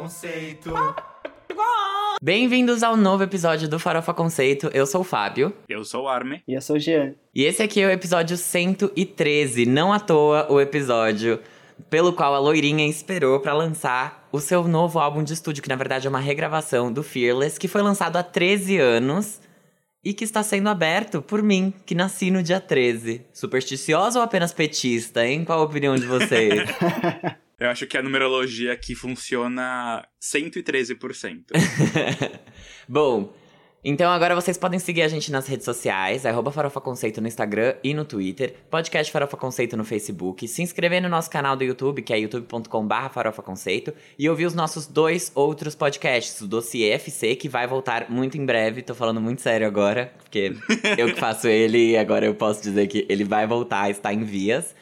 Conceito. Bem-vindos ao novo episódio do Farofa Conceito. Eu sou o Fábio. Eu sou o Arme. E eu sou o Jean. E esse aqui é o episódio 113, não à toa o episódio pelo qual a loirinha esperou pra lançar o seu novo álbum de estúdio, que na verdade é uma regravação do Fearless, que foi lançado há 13 anos e que está sendo aberto por mim, que nasci no dia 13. Supersticiosa ou apenas petista, hein? Qual a opinião de vocês? Eu acho que a numerologia aqui funciona 113%. Bom, então agora vocês podem seguir a gente nas redes sociais, arroba Farofa Conceito no Instagram e no Twitter, podcast Farofa Conceito no Facebook, se inscrever no nosso canal do YouTube, que é youtube.com.br Farofa Conceito, e ouvir os nossos dois outros podcasts, o Dossiê FC, que vai voltar muito em breve, tô falando muito sério agora, porque eu que faço ele e agora eu posso dizer que ele vai voltar, está em vias,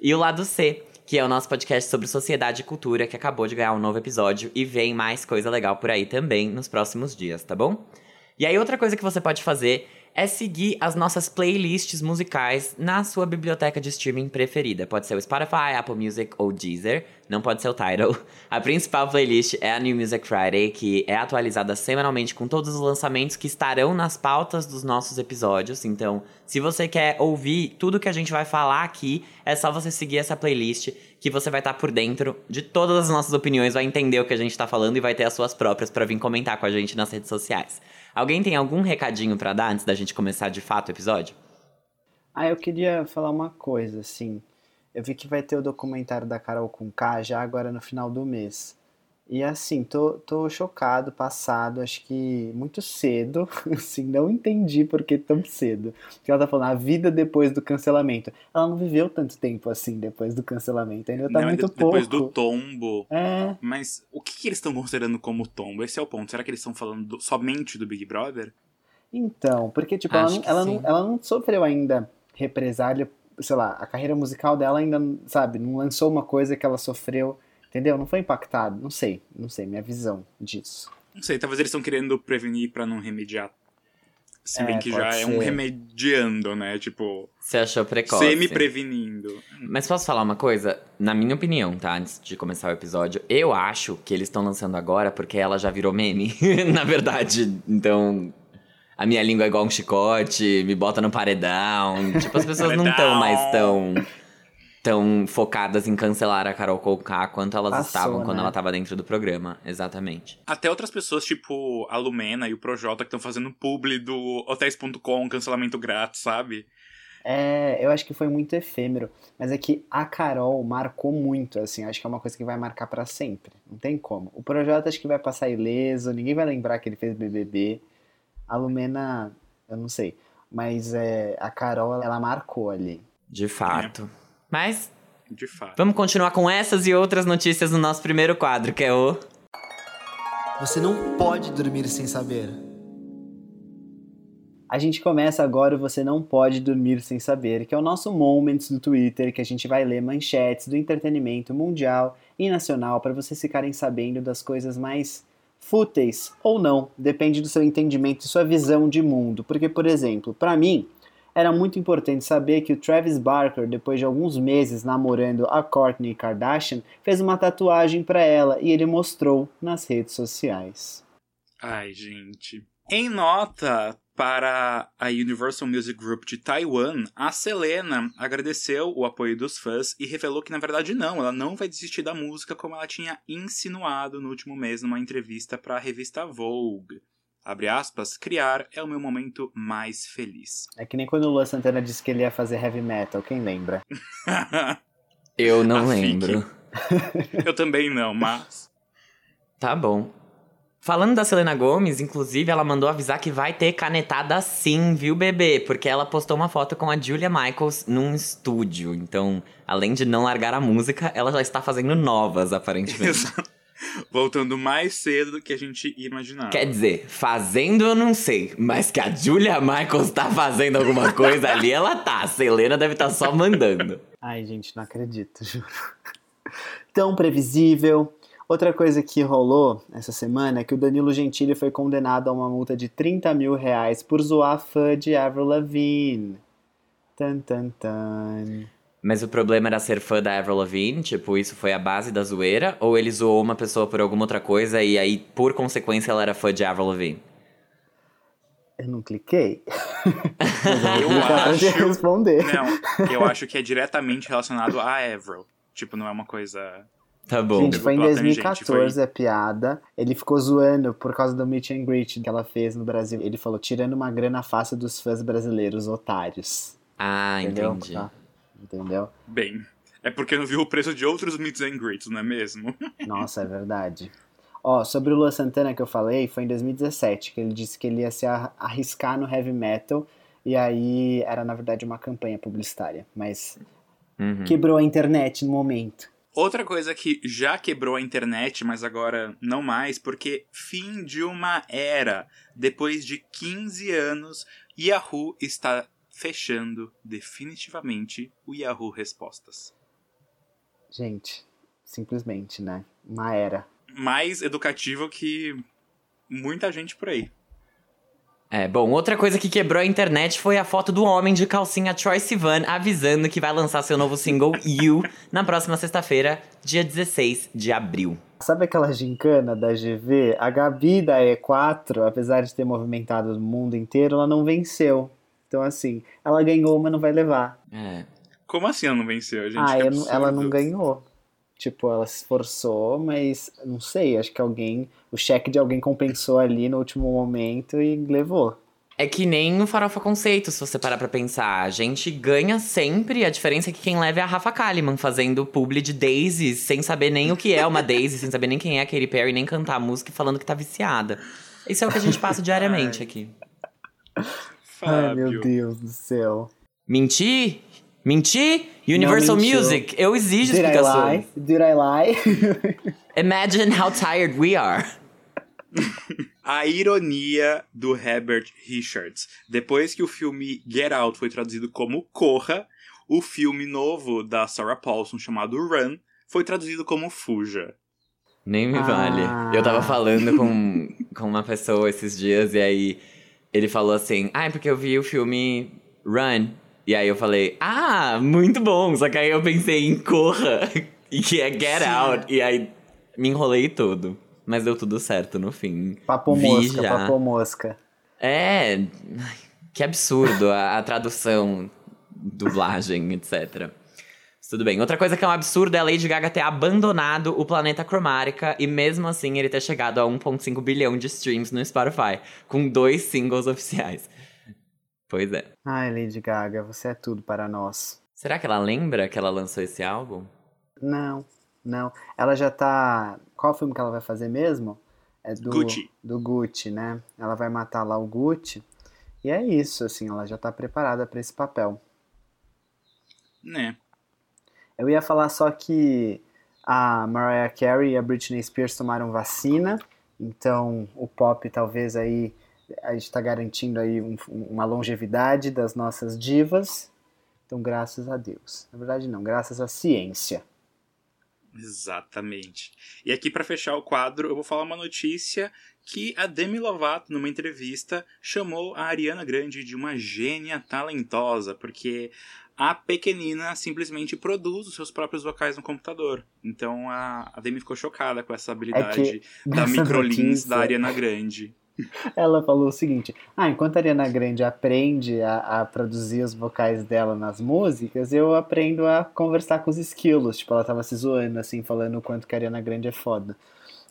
e o Lado C, que é o nosso podcast sobre sociedade e cultura, que acabou de ganhar um novo episódio e vem mais coisa legal por aí também nos próximos dias, tá bom? E aí, outra coisa que você pode fazer é seguir as nossas playlists musicais na sua biblioteca de streaming preferida. Pode ser o Spotify, Apple Music ou Deezer, não pode ser o Tidal. A principal playlist é a New Music Friday, que é atualizada semanalmente com todos os lançamentos que estarão nas pautas dos nossos episódios. Então, se você quer ouvir tudo que a gente vai falar aqui, é só você seguir essa playlist que você vai estar por dentro de todas as nossas opiniões, vai entender o que a gente está falando e vai ter as suas próprias para vir comentar com a gente nas redes sociais. Alguém tem algum recadinho para dar antes da gente começar de fato o episódio? Ah, eu queria falar uma coisa, assim. Eu vi que vai ter o documentário da Carol com K já agora no final do mês. E assim, tô, tô chocado, passado, acho que muito cedo, assim, não entendi por que tão cedo. Porque ela tá falando a vida depois do cancelamento. Ela não viveu tanto tempo assim depois do cancelamento, ainda tá Não, muito de- depois pouco. do tombo. É, Mas o que, que eles estão considerando como tombo? Esse é o ponto. Será que eles estão falando do- somente do Big Brother? então, porque tipo, ela não, ela, não, ela não sofreu ainda represália, sei lá, a carreira musical dela ainda, sabe, não lançou uma coisa que ela sofreu, entendeu? Não foi impactado, não sei, não sei, minha visão disso. Não sei, talvez eles estão querendo prevenir pra não remediar. Se É, bem que já é um ser. remediando, né? Tipo, Você achou precoce? semi-prevenindo. Mas posso falar uma coisa? Na minha opinião, tá? Antes de começar o episódio, eu acho que eles estão lançando agora porque ela já virou meme, na verdade. Então, a minha língua é igual um chicote, me bota no paredão. Tipo, as pessoas não estão mais tão, tão focadas em cancelar a Carol Conká quanto elas Passou, estavam quando né? ela tava dentro do programa. Exatamente. Até outras pessoas, tipo a Lumena e o Projota, que estão fazendo publi do hotéis.com, cancelamento grátis, sabe? É, eu acho que foi muito efêmero, mas é que a Carol marcou muito, assim, acho que é uma coisa que vai marcar pra sempre, não tem como. O Projota acho que vai passar ileso, ninguém vai lembrar que ele fez BBB. A Lumena, eu não sei, mas é, a Carol, ela marcou ali. De fato. Mas De fato. vamos continuar com essas e outras notícias no nosso primeiro quadro, que é o. Você não pode dormir sem saber. A gente começa agora o Você Não Pode Dormir Sem Saber, que é o nosso Moments do Twitter, que a gente vai ler manchetes do entretenimento mundial e nacional para vocês ficarem sabendo das coisas mais fúteis ou não, depende do seu entendimento e sua visão de mundo. Porque, por exemplo, para mim, era muito importante saber que o Travis Barker, depois de alguns meses namorando a Kourtney Kardashian, fez uma tatuagem para ela e ele mostrou nas redes sociais. Ai, gente. Em nota para a Universal Music Group de Taiwan, a Selena agradeceu o apoio dos fãs e revelou que, na verdade, não, ela não vai desistir da música como ela tinha insinuado no último mês numa entrevista para a revista Vogue. Abre aspas, criar é o meu momento mais feliz. É que nem quando o Luan Santana disse que ele ia fazer heavy metal, quem lembra? Eu não A fique. lembro. Eu também não, mas. Tá bom. Falando da Selena Gomes, inclusive, ela mandou avisar que vai ter canetada sim, viu, bebê? Porque ela postou uma foto com a Julia Michaels num estúdio. Então, além de não largar a música, ela já está fazendo novas, aparentemente. Exato. Voltando mais cedo do que a gente imaginava. Quer dizer, fazendo eu não sei, mas que a Julia Michaels tá fazendo alguma coisa ali, ela tá. A Selena deve estar só mandando. Ai, gente, não acredito, juro. Tão previsível. Outra coisa que rolou essa semana é que o Danilo Gentili foi condenado a uma multa de 30 mil reais por zoar fã de Avril Lavigne. Tan, tan, tan. Mas o problema era ser fã da Avril Lavigne? Tipo, isso foi a base da zoeira? Ou ele zoou uma pessoa por alguma outra coisa e aí, por consequência, ela era fã de Avril Lavigne? Eu não cliquei. Eu acho. responder. Não, eu acho que é diretamente relacionado a Avril. Tipo, não é uma coisa. Tá bom. Gente, foi em Pela tangente, 2014 a piada. Ele ficou zoando por causa do meet and greet que ela fez no Brasil. Ele falou, tirando uma grana fácil dos fãs brasileiros, otários. Ah, Entendeu? entendi. Tá? Entendeu? Bem. É porque não viu o preço de outros meets and greets, não é mesmo? Nossa, é verdade. Ó, sobre o Luan Santana que eu falei, foi em 2017 que ele disse que ele ia se ar- arriscar no heavy metal. E aí era, na verdade, uma campanha publicitária. Mas Uhum. quebrou a internet no momento. Outra coisa que já quebrou a internet, mas agora não mais, porque fim de uma era. Depois de 15 anos, Yahoo está fechando definitivamente o Yahoo Respostas. Gente, simplesmente, né? Uma era. Mais educativo que muita gente por aí. É, bom, outra coisa que quebrou a internet foi a foto do homem de calcinha Troy Sivan avisando que vai lançar seu novo single You na próxima sexta-feira, dia 16 de abril. Sabe aquela gincana da GV? A Gabi da E4, apesar de ter movimentado o mundo inteiro, ela não venceu. Então, assim, ela ganhou, mas não vai levar. É. Como assim ela não venceu, gente? ah, não- ela não ganhou. Tipo, ela se esforçou, mas não sei, acho que alguém. O cheque de alguém compensou ali no último momento e levou. É que nem o Farofa Conceito, se você parar pra pensar. A gente ganha sempre, a diferença é que quem leva é a Rafa Kalimann fazendo publi de Daisy, sem saber nem o que é uma Daisy, sem saber nem quem é a Katy Perry, nem cantar a música e falando que tá viciada. Isso é o que a gente passa diariamente aqui. Ai, meu Fábio. Deus do céu. Mentir? Mentir? Universal. Music, eu exijo Did I explicações. lie? Did I lie? Imagine how tired we are. A ironia do Herbert Richards. Depois que o filme Get Out foi traduzido como Corra, o filme novo da Sarah Paulson chamado Run foi traduzido como Fuja. Nem me Ah. vale. Eu tava falando com, com uma pessoa esses dias e aí ele falou assim: Ah, é porque eu vi o filme Run. E aí eu falei: Ah, muito bom. Só que aí eu pensei em Corra, e que é Get Sim. Out. E aí me enrolei todo. Mas deu tudo certo no fim. Papo Vi mosca, já. papo mosca. É. Que absurdo a, a tradução, dublagem, etc. Mas Tudo bem. Outra coisa que é um absurdo é a Lady Gaga ter abandonado o planeta Cromática e mesmo assim ele ter chegado a 1,5 bilhão de streams no Spotify, com dois singles oficiais. Pois é. Ai, Lady Gaga, você é tudo para nós. Será que ela lembra que ela lançou esse álbum? Não, não. Ela já tá. Qual filme que ela vai fazer mesmo? É do Gucci. do Gucci, né? Ela vai matar lá o Gucci. E é isso, assim, ela já tá preparada para esse papel. Né? Eu ia falar só que a Mariah Carey e a Britney Spears tomaram vacina, então o pop talvez aí a gente está garantindo aí um- uma longevidade das nossas divas. Então, graças a Deus. Na verdade, não, graças à ciência. Exatamente. E aqui pra fechar o quadro, eu vou falar uma notícia que a Demi Lovato, numa entrevista, chamou a Ariana Grande de uma gênia talentosa, porque a pequenina simplesmente produz os seus próprios vocais no computador. Então a, a Demi ficou chocada com essa habilidade da nessa microlins da Ariana Grande. Ela falou o seguinte: Ah, enquanto a Ariana Grande aprende a, a produzir os vocais dela nas músicas, eu aprendo a conversar com os esquilos. Tipo, ela tava se zoando, assim, falando o quanto que a Ariana Grande é foda.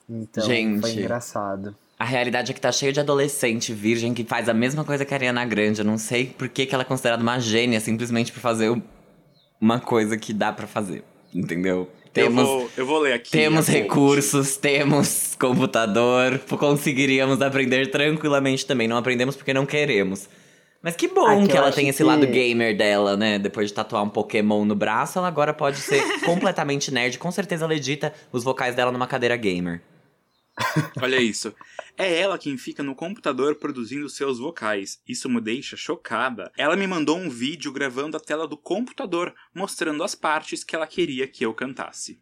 Então, Gente. foi engraçado. A realidade é que tá cheio de adolescente virgem que faz a mesma coisa que a Ariana Grande. Eu não sei por que, que ela é considerada uma gênia simplesmente por fazer uma coisa que dá pra fazer. Entendeu? Temos, eu, vou, eu vou ler aqui. temos recursos, temos computador, conseguiríamos aprender tranquilamente também. Não aprendemos porque não queremos. Mas que bom Ah, que que ela tem esse que- lado gamer dela, né? Depois de tatuar um Pokémon no braço, ela agora pode ser completamente nerd. Com certeza ela edita os vocais dela numa cadeira gamer. Olha isso. É ela quem fica no computador produzindo seus vocais. Isso me deixa chocada. Ela me mandou um vídeo gravando a tela do computador, mostrando as partes que ela queria que eu cantasse.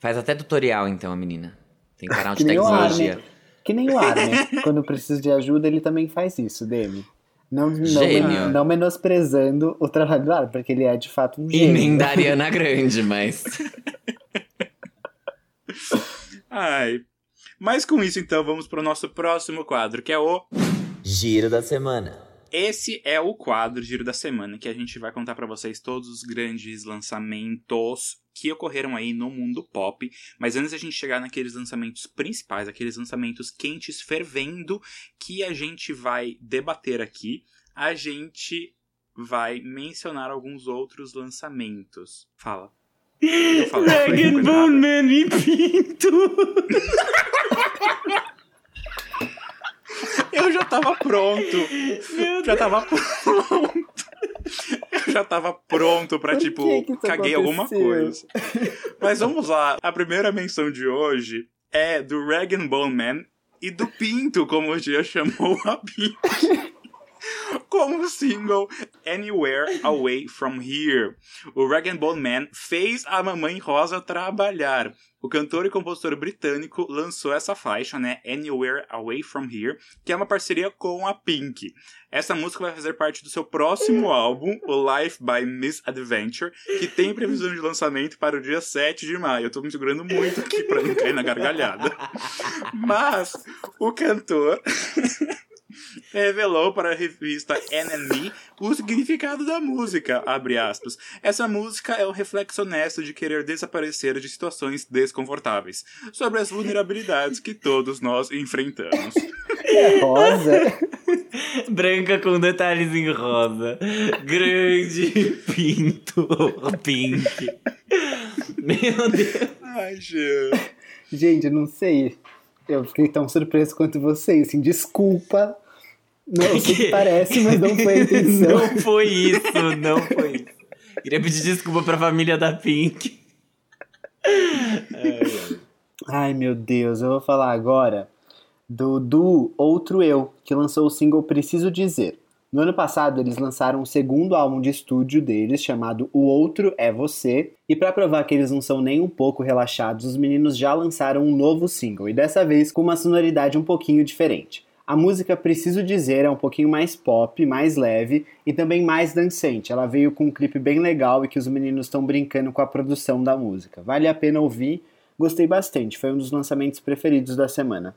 Faz até tutorial, então, a menina. Tem canal de tecnologia. Armin. Que nem o Armin. Quando precisa de ajuda, ele também faz isso, Demi. Não, não, Gênio. não menosprezando o trabalho do Alan, porque ele é de fato um E gênio. nem da Ariana Grande, mas. Ai. Mas com isso, então, vamos pro nosso próximo quadro, que é o. Giro da semana. Esse é o quadro Giro da Semana, que a gente vai contar pra vocês todos os grandes lançamentos que ocorreram aí no mundo pop. Mas antes da gente chegar naqueles lançamentos principais, aqueles lançamentos quentes, fervendo, que a gente vai debater aqui, a gente vai mencionar alguns outros lançamentos. Fala. Dragon Ball Man e Pinto. Eu já tava pronto. Meu Já tava pronto. Eu já tava pronto pra, Por tipo, que caguei alguma aconteceu? coisa. Mas vamos lá. A primeira menção de hoje é do Rag Bone Man e do Pinto, como o dia chamou a Pinto. Como single Anywhere Away From Here. O Rag Bone Man fez a Mamãe Rosa trabalhar. O cantor e compositor britânico lançou essa faixa, né? Anywhere Away From Here, que é uma parceria com a Pink. Essa música vai fazer parte do seu próximo álbum, o Life by Misadventure, que tem previsão de lançamento para o dia 7 de maio. Eu tô me segurando muito aqui pra não cair na gargalhada. Mas o cantor revelou para a revista NME o significado da música, abre aspas. Essa música é o reflexo honesto de querer desaparecer de situações desconfortáveis, sobre as vulnerabilidades que todos nós enfrentamos. É rosa. Branca com detalhes em rosa. Grande pinto pink. Meu Deus. Ai, Jean. Gente, eu não sei. Eu fiquei tão surpreso quanto vocês. Assim, desculpa. Não, eu sei que parece, mas não foi a intenção. Não foi isso, não foi isso. Queria pedir desculpa pra família da Pink. Ai, meu Deus, eu vou falar agora do do Outro Eu, que lançou o single Preciso Dizer. No ano passado, eles lançaram o segundo álbum de estúdio deles, chamado O Outro é Você, e para provar que eles não são nem um pouco relaxados, os meninos já lançaram um novo single, e dessa vez com uma sonoridade um pouquinho diferente. A música Preciso Dizer é um pouquinho mais pop, mais leve e também mais dançante. Ela veio com um clipe bem legal e que os meninos estão brincando com a produção da música. Vale a pena ouvir, gostei bastante, foi um dos lançamentos preferidos da semana.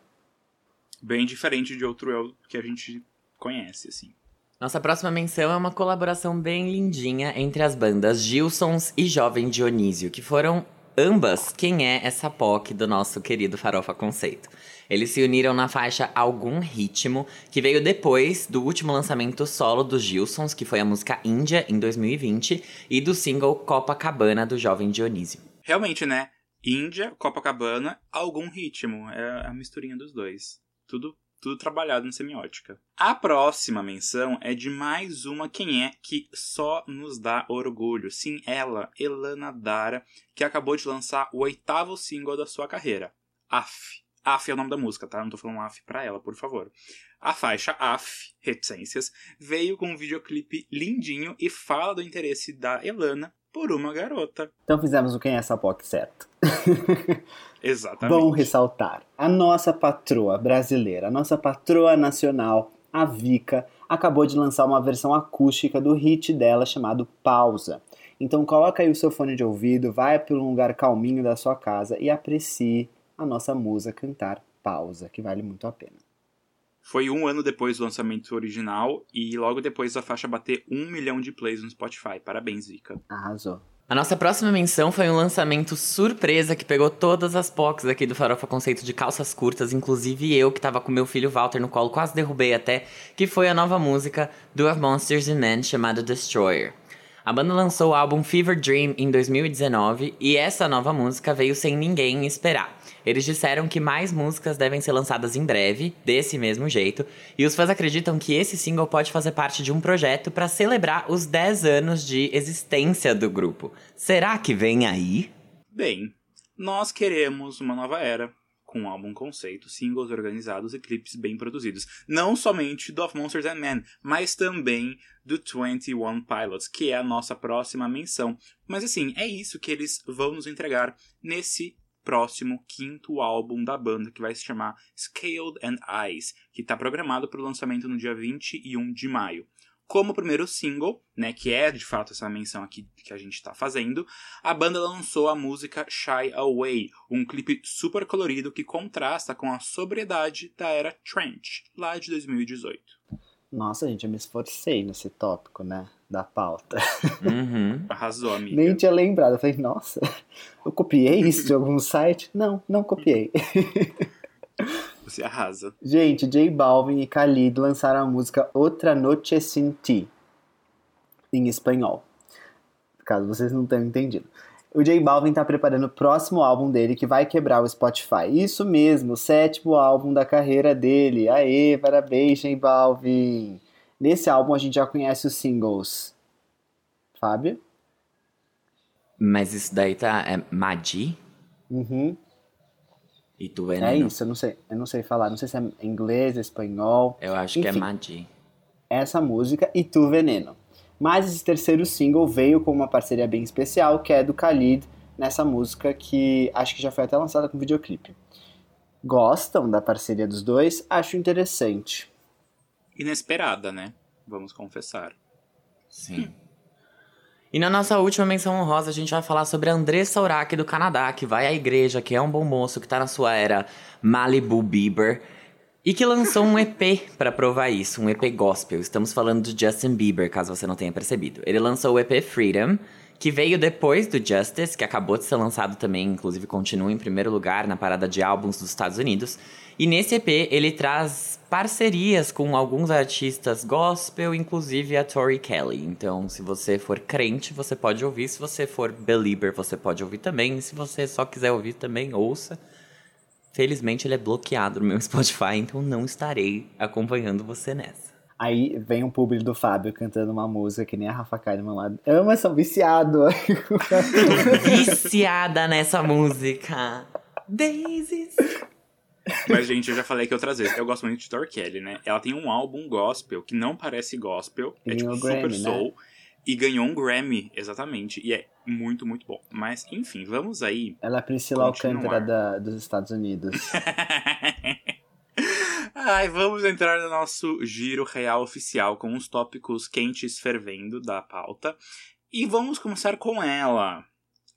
Bem diferente de outro eu que a gente conhece, assim. Nossa próxima menção é uma colaboração bem lindinha entre as bandas Gilsons e Jovem Dionísio, que foram ambas quem é essa POC do nosso querido Farofa Conceito. Eles se uniram na faixa Algum Ritmo, que veio depois do último lançamento solo dos Gilsons, que foi a música Índia, em 2020, e do single Copacabana, do Jovem Dionísio. Realmente, né? Índia, Copacabana, algum ritmo. É a misturinha dos dois. Tudo, tudo trabalhado na semiótica. A próxima menção é de mais uma quem é que só nos dá orgulho. Sim, ela, Elana Dara, que acabou de lançar o oitavo single da sua carreira. AF. AF é o nome da música, tá? Não tô falando AF pra ela, por favor. A faixa AF, Reticências, veio com um videoclipe lindinho e fala do interesse da Elana por uma garota. Então fizemos o Quem é essa POC certo. Exatamente. Bom ressaltar, a nossa patroa brasileira, a nossa patroa nacional, a Vika, acabou de lançar uma versão acústica do hit dela chamado Pausa. Então coloca aí o seu fone de ouvido, vai para um lugar calminho da sua casa e aprecie a nossa musa cantar Pausa, que vale muito a pena. Foi um ano depois do lançamento original e logo depois a faixa bater um milhão de plays no Spotify. Parabéns, Vika. Arrasou. A nossa próxima menção foi um lançamento surpresa que pegou todas as POCs aqui do Farofa Conceito de calças curtas, inclusive eu que tava com meu filho Walter no colo, quase derrubei até, que foi a nova música do Of Monsters and Men chamada Destroyer. A banda lançou o álbum Fever Dream em 2019 e essa nova música veio sem ninguém esperar. Eles disseram que mais músicas devem ser lançadas em breve, desse mesmo jeito, e os fãs acreditam que esse single pode fazer parte de um projeto para celebrar os 10 anos de existência do grupo. Será que vem aí? Bem, nós queremos uma nova era, com um álbum conceito, singles organizados e clipes bem produzidos. Não somente do Of Monsters and Men, mas também do 21 Pilots, que é a nossa próxima menção. Mas assim, é isso que eles vão nos entregar nesse próximo quinto álbum da banda, que vai se chamar Scaled and Eyes, que está programado para o lançamento no dia 21 de maio. Como primeiro single, né, que é de fato essa menção aqui que a gente está fazendo, a banda lançou a música Shy Away, um clipe super colorido que contrasta com a sobriedade da era Trench, lá de 2018. Nossa, gente, eu me esforcei nesse tópico, né? Da pauta. Uhum. Arrasou, amiga. Nem tinha lembrado. Eu falei, nossa, eu copiei isso de algum site? Não, não copiei. Você arrasa. Gente, J Balvin e Khalid lançaram a música Outra Noche Sin Ti, em espanhol. Caso vocês não tenham entendido. O J Balvin tá preparando o próximo álbum dele que vai quebrar o Spotify. Isso mesmo, o sétimo álbum da carreira dele. Aê, parabéns, J Balvin! Nesse álbum a gente já conhece os singles. Fábio? Mas isso daí tá. É Madi? Uhum. E tu É Veneno? isso, eu não sei, eu não sei falar, não sei se é inglês, espanhol. Eu acho que é Enfim. Madi. essa música e Tu Veneno. Mas esse terceiro single veio com uma parceria bem especial, que é do Khalid, nessa música que acho que já foi até lançada com videoclipe. Gostam da parceria dos dois? Acho interessante. Inesperada, né? Vamos confessar. Sim. E na nossa última menção honrosa, a gente vai falar sobre Andressa Urach do Canadá, que vai à igreja, que é um bom moço, que tá na sua era Malibu Bieber, e que lançou um EP pra provar isso, um EP gospel. Estamos falando de Justin Bieber, caso você não tenha percebido. Ele lançou o EP Freedom, que veio depois do Justice, que acabou de ser lançado também, inclusive continua em primeiro lugar na parada de álbuns dos Estados Unidos. E nesse EP ele traz parcerias com alguns artistas gospel, inclusive a Tori Kelly. Então, se você for crente, você pode ouvir. Se você for believer, você pode ouvir também. E se você só quiser ouvir também, ouça. Felizmente ele é bloqueado no meu Spotify, então não estarei acompanhando você nessa. Aí vem um público do Fábio cantando uma música que nem a Rafa Kai do meu lado. Ama, são viciado. Viciada nessa música. Daisies. Mas, gente, eu já falei aqui outras vezes. Eu gosto muito de Tor Kelly, né? Ela tem um álbum gospel que não parece gospel. é tipo o super Grammy, né? soul. E ganhou um Grammy, exatamente. E é muito, muito bom. Mas, enfim, vamos aí. Ela é a Priscila Continuar. Alcântara da- dos Estados Unidos. Ai, vamos entrar no nosso giro real oficial com os tópicos quentes fervendo da pauta. E vamos começar com ela,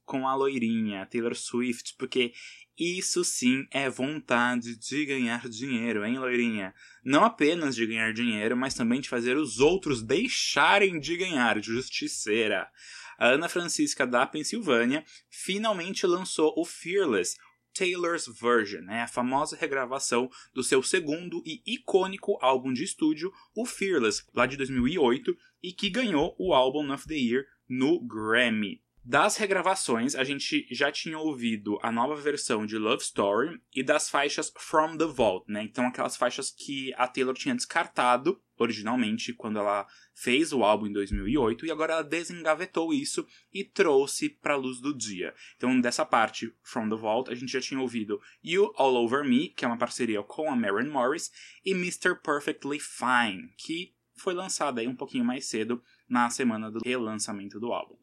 com a loirinha, Taylor Swift, porque isso sim é vontade de ganhar dinheiro, hein, loirinha? Não apenas de ganhar dinheiro, mas também de fazer os outros deixarem de ganhar, justiceira. A Ana Francisca da Pensilvânia finalmente lançou o Fearless, Taylor's Version, né, a famosa regravação do seu segundo e icônico álbum de estúdio, o Fearless, lá de 2008, e que ganhou o Album of the Year no Grammy. Das regravações, a gente já tinha ouvido a nova versão de Love Story e das faixas From the Vault, né? Então aquelas faixas que a Taylor tinha descartado originalmente quando ela fez o álbum em 2008 e agora ela desengavetou isso e trouxe para luz do dia. Então dessa parte From the Vault, a gente já tinha ouvido You All Over Me, que é uma parceria com a Maren Morris, e Mr. Perfectly Fine, que foi lançada aí um pouquinho mais cedo na semana do relançamento do álbum.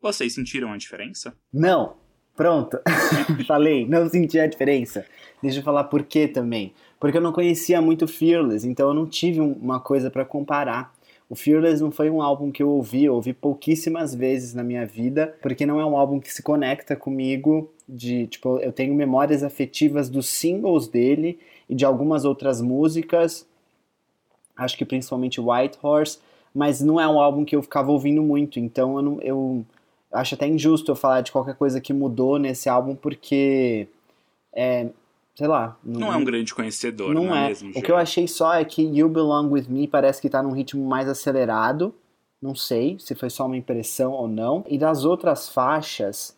Vocês sentiram a diferença? Não! Pronto! Falei, não senti a diferença. Deixa eu falar por quê também. Porque eu não conhecia muito Fearless, então eu não tive um- uma coisa pra comparar. O Fearless não foi um álbum que eu ouvi, eu ouvi pouquíssimas vezes na minha vida, porque não é um álbum que se conecta comigo de, tipo, eu tenho memórias afetivas dos singles dele e de algumas outras músicas, acho que principalmente White Horse, mas não é um álbum que eu ficava ouvindo muito, então eu, não, eu acho até injusto eu falar de qualquer coisa que mudou nesse álbum, porque é, sei lá. Não é um grande conhecedor, não não, é, é. mesmo? O Gê? que eu achei só é que You Belong With Me parece que tá num ritmo mais acelerado. Não sei se foi só uma impressão ou não. E das outras faixas,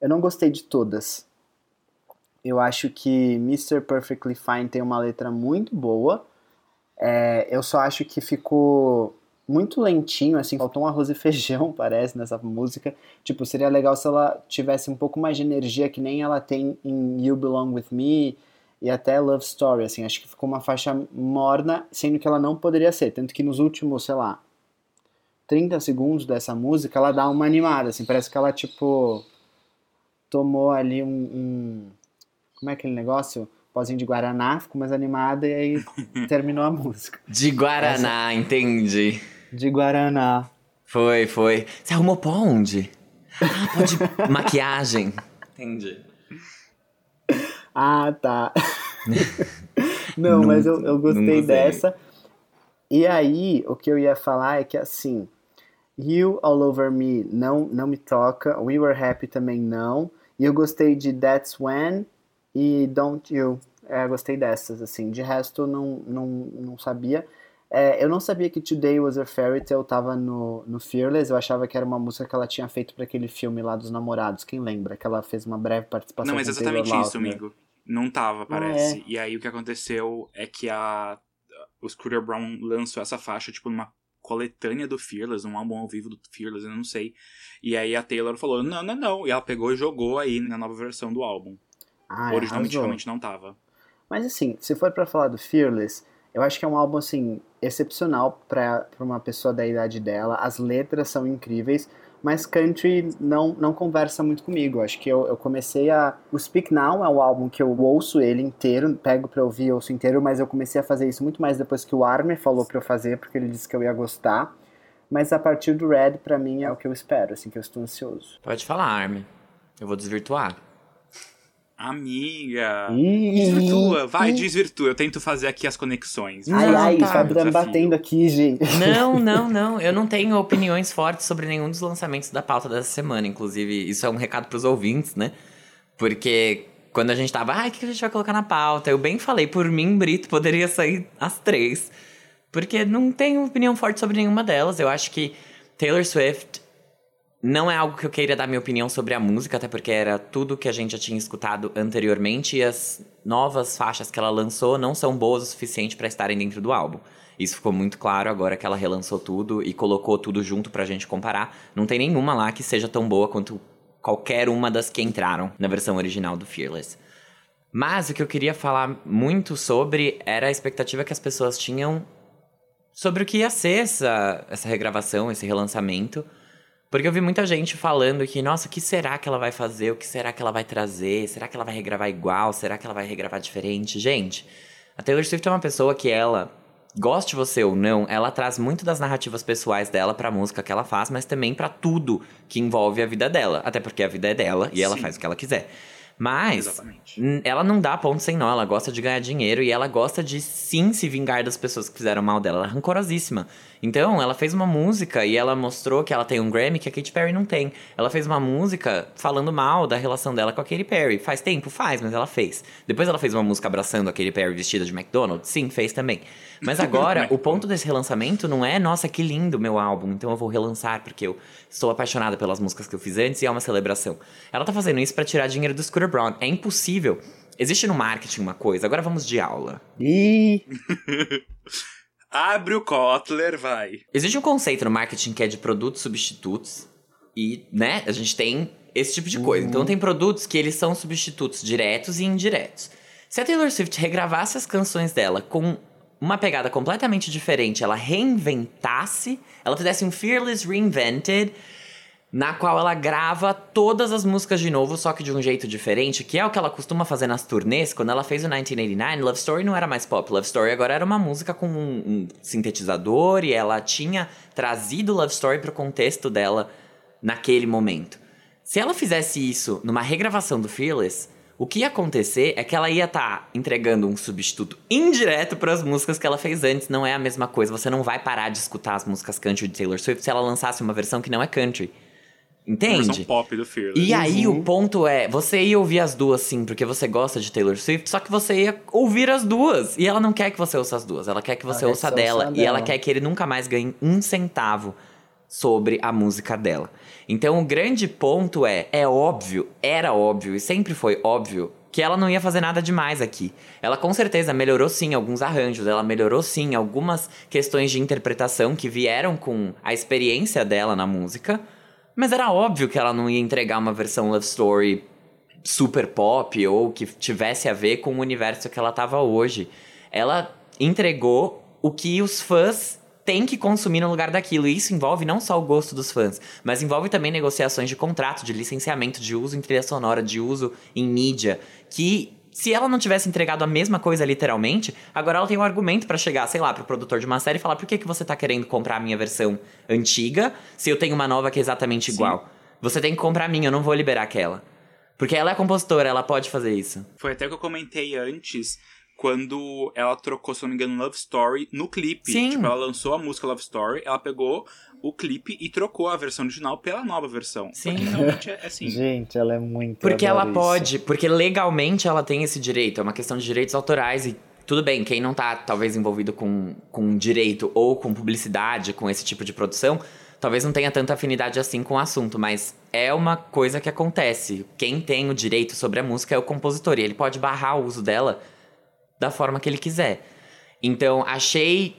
eu não gostei de todas. Eu acho que Mr. Perfectly Fine tem uma letra muito boa. É, eu só acho que ficou muito lentinho, assim, faltou um arroz e feijão, parece, nessa música. Tipo, seria legal se ela tivesse um pouco mais de energia que nem ela tem em You Belong With Me e até Love Story, assim, acho que ficou uma faixa morna, sendo que ela não poderia ser, tanto que nos últimos, sei lá, 30 segundos dessa música, ela dá uma animada, assim, parece que ela, tipo, tomou ali um, um como é aquele negócio? Pozinho de Guaraná, ficou mais animada e aí terminou a música. De Guaraná, entendi. De Guaraná. Foi, foi. Você arrumou pó onde? Ah, pó de maquiagem. Entendi. Ah, tá. Não, Não- mas eu, eu gostei dessa. E aí, o que eu ia falar é que assim, You All Over Me não, não me toca, We Were Happy também não. E eu gostei de That's When e Don't You. É, gostei dessas, assim. De resto, não, não, não sabia. É, eu não sabia que Today Was a Fairy Tale tava no, no Fearless. Eu achava que era uma música que ela tinha feito para aquele filme lá dos namorados. Quem lembra? Que ela fez uma breve participação Não, mas exatamente Taylor isso, Lautner. amigo. Não tava, parece. é. E aí o que aconteceu é que a o Scooter Brown lançou essa faixa, tipo, numa coletânea do Fearless, um álbum ao vivo do Fearless, eu não sei. E aí a Taylor falou, não, não, não. E ela pegou e jogou aí na nova versão do álbum. Ah, Originalmente arrasou. realmente não tava. Mas assim, se for pra falar do Fearless, eu acho que é um álbum assim excepcional pra uma pessoa da idade dela. As letras são incríveis, mas country não não conversa muito comigo. Acho que eu, eu comecei a o Speak Now é o álbum que eu ouço ele inteiro, pego pra ouvir, ouço inteiro, mas eu comecei a fazer isso muito mais depois que o Armer falou pra eu fazer, porque ele disse que eu ia gostar. Mas a partir do Red, pra mim, é o que eu espero, assim, que eu estou ansioso. Pode falar, Armin. Eu vou desvirtuar. Amiga! Ih, Desvirtua, vai, desvirtua. Eu tento fazer aqui as conexões. Ai, Não, ai, tá. Fabiano batendo aqui, gente. Não, não, não. Eu não tenho opiniões fortes sobre nenhum dos lançamentos da pauta dessa semana. Inclusive, isso é um recado pros ouvintes, né? Porque quando a gente tava, ai, o que a gente vai colocar na pauta? Eu bem falei, por mim, Brito poderia sair às três. Porque não tenho opinião forte sobre nenhuma delas. Eu acho que Taylor Swift não é algo que eu queira dar minha opinião sobre a música, até porque era tudo que a gente já tinha escutado anteriormente e as novas faixas que ela lançou não são boas o suficiente pra estarem dentro do álbum. Isso ficou muito claro agora que ela relançou tudo e colocou tudo junto pra gente comparar. Não tem nenhuma lá que seja tão boa quanto qualquer uma das que entraram na versão original do Fearless. Mas o que eu queria falar muito sobre era a expectativa que as pessoas tinham sobre o que ia ser essa, essa regravação, esse relançamento. Porque eu vi muita gente falando que, nossa, o que será que ela vai fazer? O que será que ela vai trazer? Será que ela vai regravar igual? Será que ela vai regravar diferente? Gente, a Taylor Swift é uma pessoa que ela, goste você ou não, ela traz muito das narrativas pessoais dela pra música que ela faz, mas também pra tudo que envolve a vida dela. Até porque a vida é dela e ela Sim. faz o que ela quiser. Mas Exatamente. Ela não dá ponto sem nó, ela gosta de ganhar dinheiro e ela gosta de sim se vingar das pessoas que fizeram mal dela. Ela é rancorosíssima. Então, ela fez uma música e ela mostrou que ela tem um Grammy que a Katy Perry não tem. Ela fez uma música falando mal da relação dela com a Katy Perry. Faz tempo? Faz, mas ela fez. Depois ela fez uma música abraçando a Katy Perry vestida de McDonald's? Sim, fez também. Mas agora, o ponto desse relançamento não é, nossa, que lindo meu álbum, então eu vou relançar porque eu sou apaixonada pelas músicas que eu fiz antes e é uma celebração. Ela tá fazendo isso pra tirar dinheiro do Scooter Braun. É impossível. Existe no marketing uma coisa, agora vamos de aula. Ih, Abre o Kotler, vai. Existe um conceito no marketing que é de produtos substitutos. E, né, a gente tem esse tipo de coisa. Então tem produtos que eles são substitutos diretos e indiretos. Se a Taylor Swift regravasse as canções dela com uma pegada completamente diferente, ela reinventasse, ela fizesse um Fearless Reinvented, na qual ela grava todas as músicas de novo, só que de um jeito diferente, que é o que ela costuma fazer nas turnês. Quando ela fez o 1989, Love Story não era mais pop, Love Story agora era uma música com um, um sintetizador e ela tinha trazido Love Story pro contexto dela naquele momento. Se ela fizesse isso numa regravação do Fearless, o que ia acontecer é que ela ia estar entregando um substituto indireto para as músicas que ela fez antes. Não é a mesma coisa. Você não vai parar de escutar as músicas country de Taylor Swift se ela lançasse uma versão que não é country. Versão Entende? pop do Fearless. E aí Uhum. o ponto é, você ia ouvir as duas sim, porque você gosta de Taylor Swift, só que você ia ouvir as duas. E ela não quer que você ouça as duas, ela quer que você Ela ouça dela. E ela quer que ele nunca mais ganhe um centavo sobre a música dela. Então o grande ponto é, é óbvio, era óbvio e sempre foi óbvio que ela não ia fazer nada demais aqui. Ela com certeza melhorou sim alguns arranjos, ela melhorou sim algumas questões de interpretação que vieram com a experiência dela na música. Mas era óbvio que ela não ia entregar uma versão love story super pop ou que tivesse a ver com o universo que ela tava hoje. Ela entregou o que os fãs tem que consumir no lugar daquilo. E isso envolve não só o gosto dos fãs, mas envolve também negociações de contrato, de licenciamento, de uso em trilha sonora, de uso em mídia, que se ela não tivesse entregado a mesma coisa literalmente, agora ela tem um argumento para chegar, sei lá, pro produtor de uma série e falar: "Por que que você tá querendo comprar a minha versão antiga se eu tenho uma nova que é exatamente Sim. igual? Você tem que comprar a minha, eu não vou liberar aquela." Porque ela é compositora, ela pode fazer isso. Foi até o que eu comentei antes, quando ela trocou, se não me engano, Love Story no clipe. Sim. Tipo, ela lançou a música Love Story, ela pegou o clipe e trocou a versão original pela nova versão. Sim. Porque realmente é assim. Gente, ela é muito. Porque ela adoro isso. pode, porque legalmente ela tem esse direito, é uma questão de direitos autorais e tudo bem, quem não tá talvez envolvido com, com direito ou com publicidade, com esse tipo de produção, talvez não tenha tanta afinidade assim com o assunto, mas é uma coisa que acontece. Quem tem o direito sobre a música é o compositor e ele pode barrar o uso dela da forma que ele quiser. Então, achei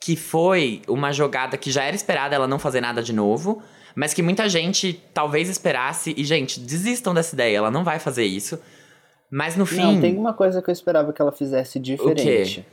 que foi uma jogada que já era esperada ela não fazer nada de novo, mas que muita gente talvez esperasse. E, gente, desistam dessa ideia, ela não vai fazer isso. Mas no fim. Não, tem uma coisa que eu esperava que ela fizesse diferente.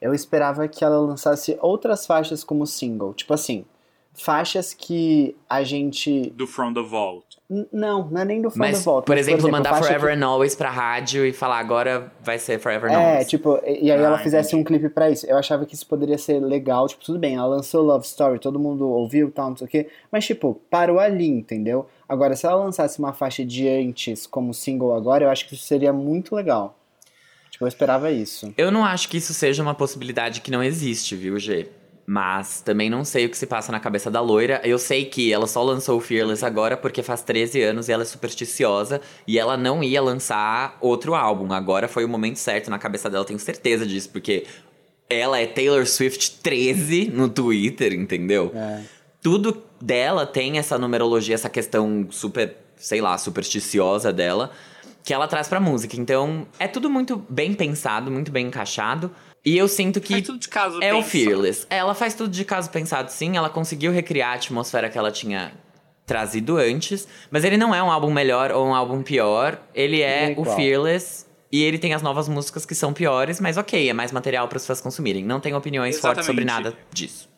Eu esperava que ela lançasse outras faixas como single. Tipo assim, faixas que a gente. Do From the Vault. Não, não é nem do fã Mas, volta. por mas, exemplo, mandar faixa Forever que- and Always pra rádio e falar agora vai ser Forever and É, Always. tipo, e e aí ela Ah, fizesse entendi. um clipe pra isso. Eu achava que isso poderia ser legal. Tipo, tudo bem, ela lançou Love Story, todo mundo ouviu, tal, não sei o quê. Mas, tipo, parou ali, entendeu? Agora, se ela lançasse uma faixa de antes como single agora, eu acho que isso seria muito legal. Tipo, eu esperava isso. Eu não acho que isso seja uma possibilidade que não existe, viu, G? Mas também não sei o que se passa na cabeça da loira. Eu sei que ela só lançou o Fearless agora porque faz 13 anos e ela é supersticiosa e ela não ia lançar outro álbum. Agora foi o momento certo na cabeça dela, tenho certeza disso, porque ela é Taylor Swift 13 no Twitter, entendeu? É. tudo dela tem essa numerologia, essa questão super, sei lá, supersticiosa dela, que ela traz pra música. Então, é tudo muito bem pensado, muito bem encaixado. E eu sinto que Faz tudo de caso é o. Fearless. Ela faz tudo de caso pensado, sim. Ela conseguiu recriar a atmosfera que ela tinha trazido antes. Mas ele não é um álbum melhor ou um álbum pior. Ele é É o. Fearless. E ele tem as novas músicas que são piores, mas ok, é mais material para os fãs consumirem. Não tenho opiniões fortes sobre Exatamente. nada disso.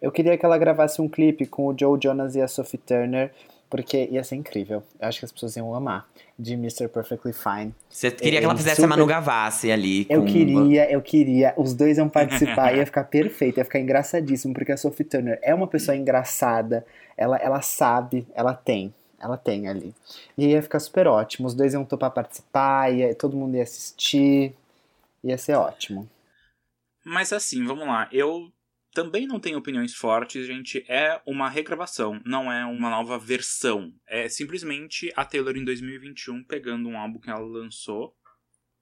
Eu queria que ela gravasse um clipe com o Joe Jonas e a Sophie Turner, porque ia ser incrível. Eu acho que as pessoas iam amar. De Mr. Perfectly Fine. Você queria que ela fizesse super- a Manu Gavassi ali. Eu com- queria, eu queria. Os dois iam participar, ia ficar perfeito, ia ficar engraçadíssimo, porque a Sophie Turner é uma pessoa engraçada, ela, ela sabe, ela tem, ela tem ali. E ia ficar super ótimo, os dois iam topar participar, ia, todo mundo ia assistir, ia ser ótimo. Mas assim, vamos lá. Eu também não tenho opiniões fortes, gente. É uma regravação, não é uma nova versão. É simplesmente a Taylor em 2021 pegando um álbum que ela lançou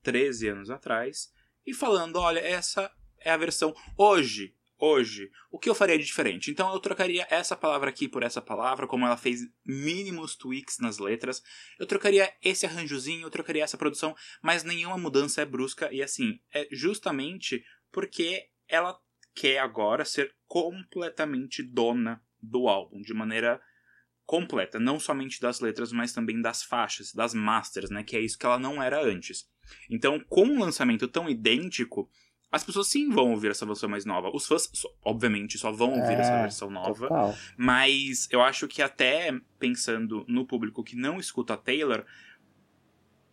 13 anos atrás e falando: olha, essa é a versão hoje. Hoje, o que eu faria de diferente? Então eu trocaria essa palavra aqui por essa palavra, como ela fez mínimos tweaks nas letras. Eu trocaria esse arranjozinho, eu trocaria essa produção, mas nenhuma mudança é brusca. E assim, é justamente porque ela quer agora ser completamente dona do álbum, de maneira completa, não somente das letras, mas também das faixas, das masters, né, que é isso que ela não era antes. Então, com um lançamento tão idêntico, as pessoas sim vão ouvir essa versão mais nova. Os fãs, obviamente, só vão ouvir É, essa versão nova. Total. Mas eu acho que até pensando no público que não escuta a Taylor,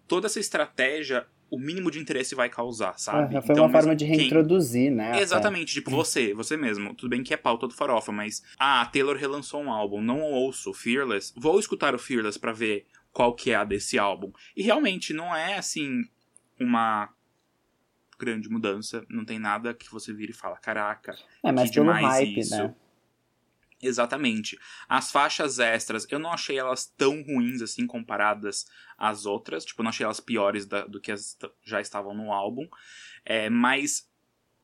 toda essa estratégia, o mínimo de interesse vai causar, sabe? Ah, foi Então, uma forma de quem- reintroduzir, né? até. Exatamente, tipo você, você mesmo. Tudo bem que é pauta do farofa, mas. Ah, Taylor relançou um álbum, não ouço Fearless. Vou escutar o Fearless pra ver qual que é a desse álbum. E realmente não é assim uma grande mudança. Não tem nada que você vire e fala, caraca, É, mas que demais hype, isso. né? Exatamente. As faixas extras, eu não achei elas tão ruins assim comparadas às outras. Tipo, eu não achei elas piores da- do que as já estavam no álbum. É, mas,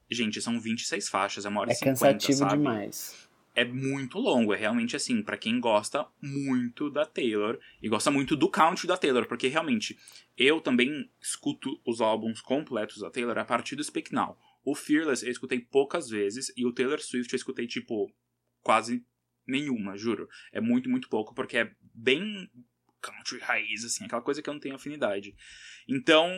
gente, são 26 faixas, é uma hora É e 50, cansativo sabe? demais. É muito longo, é realmente assim, pra quem gosta muito da Taylor e gosta muito do country da Taylor, porque realmente eu também escuto os álbuns completos da Taylor a partir do Speak Now. O Fearless eu escutei poucas vezes e o Taylor Swift eu escutei tipo quase nenhuma, juro. É muito, muito pouco porque é bem country raiz assim, aquela coisa que eu não tenho afinidade. Então,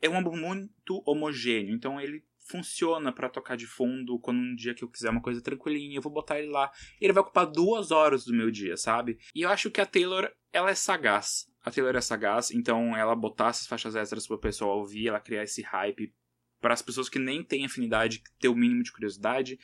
é um álbum muito homogêneo, então ele funciona para tocar de fundo quando um dia que eu quiser uma coisa tranquilinha, eu vou botar ele lá. Ele vai ocupar duas horas do meu dia, sabe? E eu acho que a Taylor, ela é sagaz. A Taylor é sagaz, então ela botar essas faixas extras pro pessoal ouvir, ela criar esse hype para as pessoas que nem têm afinidade, ter o mínimo de curiosidade.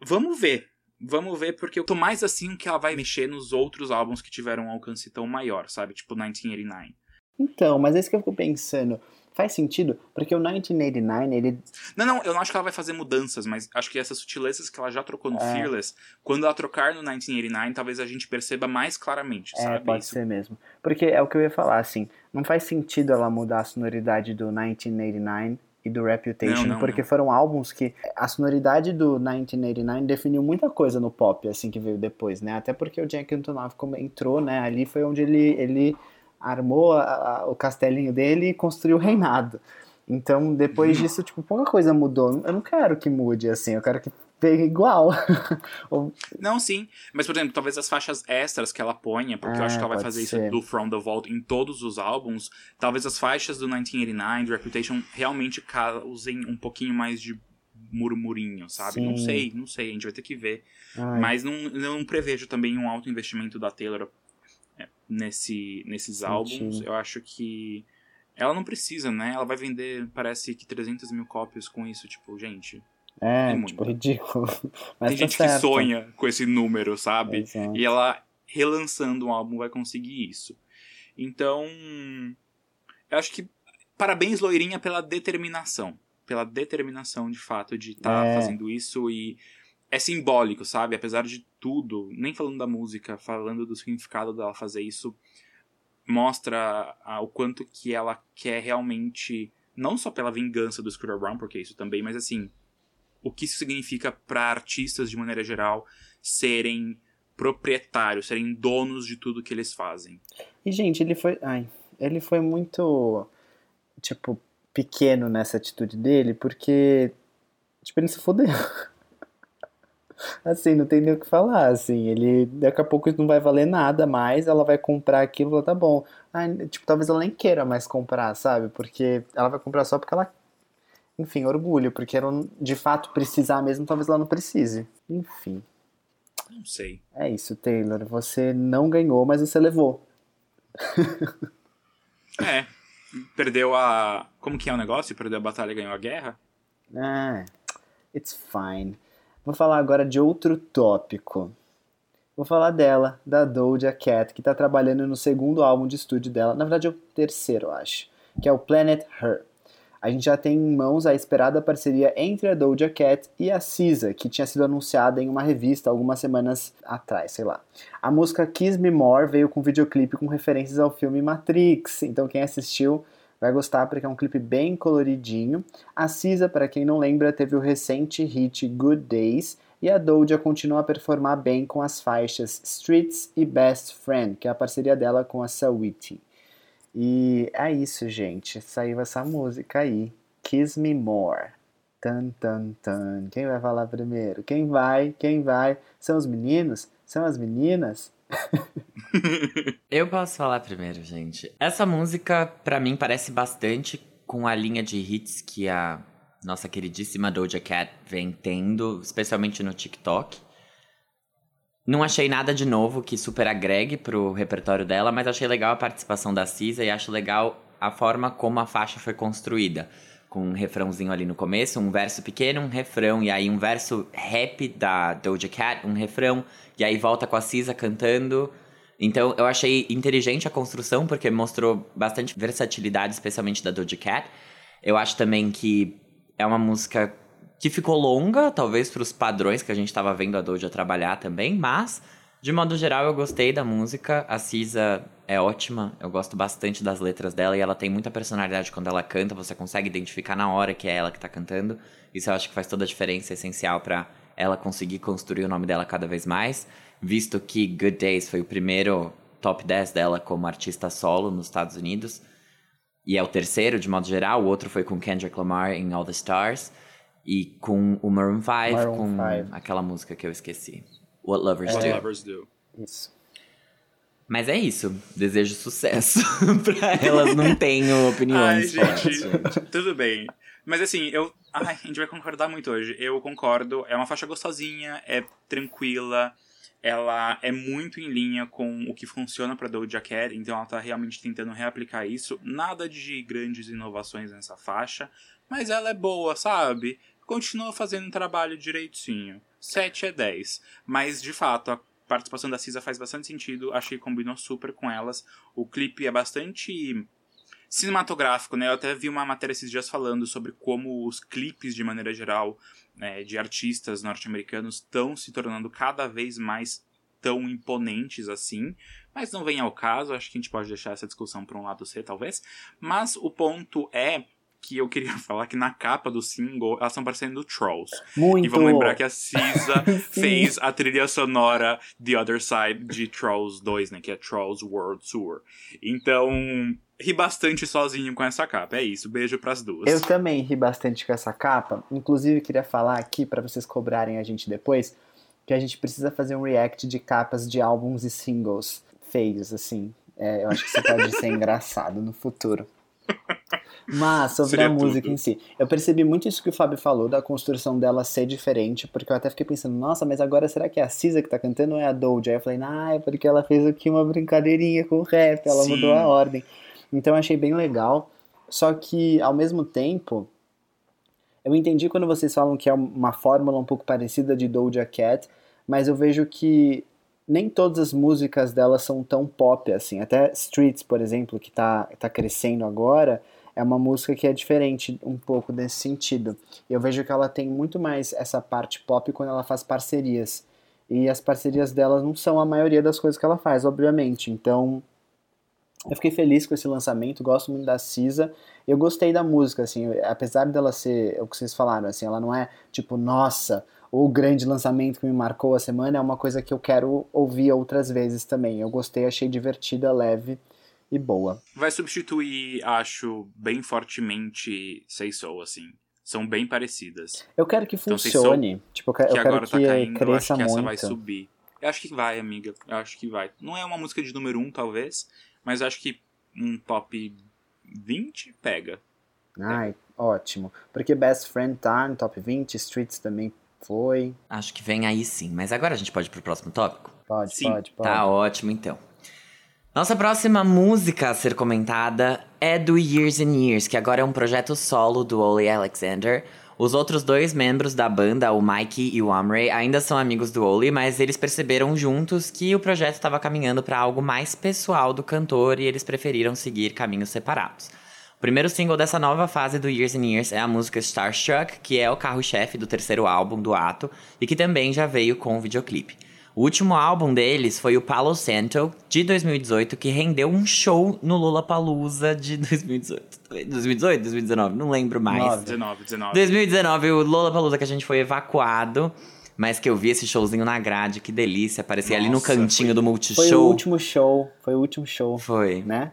Vamos ver. Vamos ver, porque eu tô mais assim que ela vai mexer nos outros álbuns que tiveram um alcance tão maior, sabe? Tipo 1989. Então, mas é isso que eu fico pensando. Faz sentido? Porque o 1989, ele. Não, não, eu não acho que ela vai fazer mudanças, mas acho que essas sutilezas que ela já trocou no É. Fearless, quando ela trocar no 1989, talvez a gente perceba mais claramente, É, sabe? pode Isso. ser mesmo. Porque é o que eu ia falar, assim. Não faz sentido ela mudar a sonoridade do 1989 e do Reputation, Não, não, porque não. foram álbuns que a sonoridade do 1989 definiu muita coisa no pop, assim, que veio depois, né? Até porque o Jack Antonoff como entrou, né? Ali foi onde ele, ele armou a- a- o castelinho dele e construiu o reinado. Então, depois Uhum. disso, tipo, pouca coisa mudou. Eu não quero que mude, assim, eu quero que pegue igual. Não, sim. Mas, por exemplo, talvez as faixas extras que ela ponha, porque eu acho que ela vai fazer ser. isso do From the Vault em todos os álbuns, talvez as faixas do 1989, do Reputation, realmente causem um pouquinho mais de murmurinho, sabe? Não Sim. sei, não sei, a gente vai ter que ver. Ai, Mas não, não prevejo também um alto investimento da Taylor é, nesse, nesses Sim, álbuns. Eu acho que ela não precisa, né? Ela vai vender, parece que 300 mil cópias com isso. Tipo, gente, é, é muito. tipo, ridículo. Mas tem tá gente que certo. sonha com esse número, sabe? Exato. E ela, relançando um álbum, vai conseguir isso. Então, eu acho que parabéns, Loirinha, pela determinação. Pela determinação, de fato, de estar É. fazendo isso e é simbólico, sabe? Apesar de tudo, nem falando da música, falando do significado dela fazer isso, mostra o quanto que ela quer realmente, não só pela vingança do Scooter Brown, porque isso também, mas assim, o que isso significa para artistas de maneira geral serem proprietários, serem donos de tudo que eles fazem. E, gente, ele foi. Ai, ele foi muito. Tipo, pequeno nessa atitude dele, porque. Tipo, ele se fodeu. Assim, não tem nem o que falar, assim, ele daqui a pouco isso não vai valer nada mais, ela vai comprar aquilo, tá bom. Ai, tipo, talvez ela nem queira mais comprar, sabe? Porque ela vai comprar só porque ela, enfim, orgulho, porque não- de fato precisar mesmo, talvez ela não precise. Enfim, Não sei. é isso, Taylor, você não ganhou, mas você levou. É. Perdeu a. Como que é o negócio? Perdeu a batalha e ganhou a guerra? Ah, it's fine. Vou falar agora de outro tópico. Vou falar dela, da Doja Cat, que tá trabalhando no segundo álbum de estúdio dela. Na verdade é o terceiro, eu acho. Que é o Planet Her. A gente já tem em mãos a esperada parceria entre a Doja Cat e a SZA, que tinha sido anunciada em uma revista algumas semanas atrás, sei lá. A música Kiss Me More veio com videoclipe com referências ao filme Matrix. Então quem assistiu vai gostar porque é um clipe bem coloridinho. A Cisa, para quem não lembra, teve o recente hit Good Days e a Doja continua a performar bem com as faixas Streets e Best Friend, que é a parceria dela com a Saweetie. E é isso, gente. Saiu essa música aí. Kiss Me More. Tan, tan, tan. Quem vai falar primeiro? Quem vai? Quem vai? São os meninos? São as meninas? Eu posso falar primeiro, gente. Essa música, pra mim, parece bastante com a linha de hits que a nossa queridíssima Doja Cat vem tendo, especialmente no TikTok. Não achei nada de novo que super agregue pro repertório dela, mas achei legal a participação da Cisa e acho legal a forma como a faixa foi construída. Com um refrãozinho ali no começo, um verso pequeno, um refrão, e aí um verso rap da Doja Cat, um refrão, e aí volta com a Cisa cantando. Então eu achei inteligente a construção, porque mostrou bastante versatilidade, especialmente da Doja Cat. Eu acho também que é uma música que ficou longa, talvez para os padrões que a gente estava vendo a Doja trabalhar também, mas de modo geral eu gostei da música. A Cisa é ótima, eu gosto bastante das letras dela e ela tem muita personalidade quando ela canta, você consegue identificar na hora que é ela que tá cantando. Isso eu acho que faz toda a diferença, é essencial para ela conseguir construir o nome dela cada vez mais, visto que Good Days foi o primeiro top 10 dela como artista solo nos Estados Unidos. E é o terceiro, de modo geral. O outro foi com Kendrick Lamar em All the Stars. E com o Maroon 5, Maroon com 5. aquela música que eu esqueci. What Lovers What Do. Lovers Do. Isso. Mas é isso. Desejo sucesso pra elas. Não tenho opiniões Ai, gente, gente. tudo bem. Mas assim, eu. Ai, a gente vai concordar muito hoje. Eu concordo. É uma faixa gostosinha, é tranquila. Ela é muito em linha com o que funciona pra Doja Cat, então ela tá realmente tentando reaplicar isso. Nada de grandes inovações nessa faixa, mas ela é boa, sabe? Continua fazendo um trabalho direitinho. 7 é 10. Mas, de fato, a participação da Cisa faz bastante sentido. Achei que combinou super com elas. O clipe é bastante cinematográfico, né? Eu até vi uma matéria esses dias falando sobre como os clipes, de maneira geral, né, de artistas norte-americanos estão se tornando cada vez mais tão imponentes assim. Mas não vem ao caso, acho que a gente pode deixar essa discussão para um lado C, talvez. Mas o ponto é que eu queria falar que na capa do single elas estão parecendo Trolls. Muito. E vamos lembrar que a Cisa fez a trilha sonora The Other Side de Trolls 2, né? Que é Trolls World Tour. Então, ri bastante sozinho com essa capa. É isso. Beijo pras duas. Eu também ri bastante com essa capa. Inclusive, queria falar aqui, pra vocês cobrarem a gente depois, que a gente precisa fazer um react de capas de álbuns e singles feios, assim. É, eu acho que isso pode ser engraçado no futuro. Mas, sobre Seria a música tudo. em si, eu percebi muito isso que o Fábio falou, da construção dela ser diferente, porque eu até fiquei pensando, nossa, mas agora será que é a Cisa que tá cantando ou é a Doja? Aí eu falei, ah, é porque ela fez aqui uma brincadeirinha com o rap, ela Sim. mudou a ordem. Então eu achei bem legal, só que, ao mesmo tempo, eu entendi quando vocês falam que é uma fórmula um pouco parecida de Doja Cat, mas eu vejo que nem todas as músicas dela são tão pop assim. Até Streets, por exemplo, que tá, tá crescendo agora, é uma música que é diferente um pouco nesse sentido. Eu vejo que ela tem muito mais essa parte pop quando ela faz parcerias. E as parcerias dela não são a maioria das coisas que ela faz, obviamente. Então, eu fiquei feliz com esse lançamento, gosto muito da Cisa. Eu gostei da música, assim, apesar dela ser, o que vocês falaram, assim, ela não é tipo, nossa, o grande lançamento que me marcou a semana, é uma coisa que eu quero ouvir outras vezes também. Eu gostei, achei divertida, leve e boa. Vai substituir, acho, bem fortemente Say So, assim. São bem parecidas. Eu quero que Então, funcione, tipo, eu quero, que eu quero agora que tá caindo, eu acho cresça que essa muito. vai subir. Eu acho que vai, amiga. Eu acho que vai. Não é uma música de número 1, talvez, mas eu acho que um top 20 pega. Ai, ótimo. Porque Best Friend tá no top 20, Streets também foi. Acho que vem aí sim. Mas agora a gente pode ir pro próximo tópico? Pode, Sim, pode, pode. Tá ótimo, então. Nossa próxima música a ser comentada é do Years and Years, que agora é um projeto solo do Ole Alexander. Os outros dois membros da banda, o Mikey e o Amrey, ainda são amigos do Ole, mas eles perceberam juntos que o projeto estava caminhando para algo mais pessoal do cantor e eles preferiram seguir caminhos separados. O primeiro single dessa nova fase do Years and Years é a música Starstruck, que é o carro-chefe do terceiro álbum do Ato e que também já veio com o videoclipe. O último álbum deles foi o Palo Santo, de 2018, que rendeu um show no Lollapalooza de 2018. 2018? 2019? Não lembro mais. Nove. 19, 19. 2019, o Lollapalooza que a gente foi evacuado, mas que eu vi esse showzinho na grade, que delícia. Aparecia ali no cantinho foi- do Foi o Multishow. último show, foi o último show, Foi, né?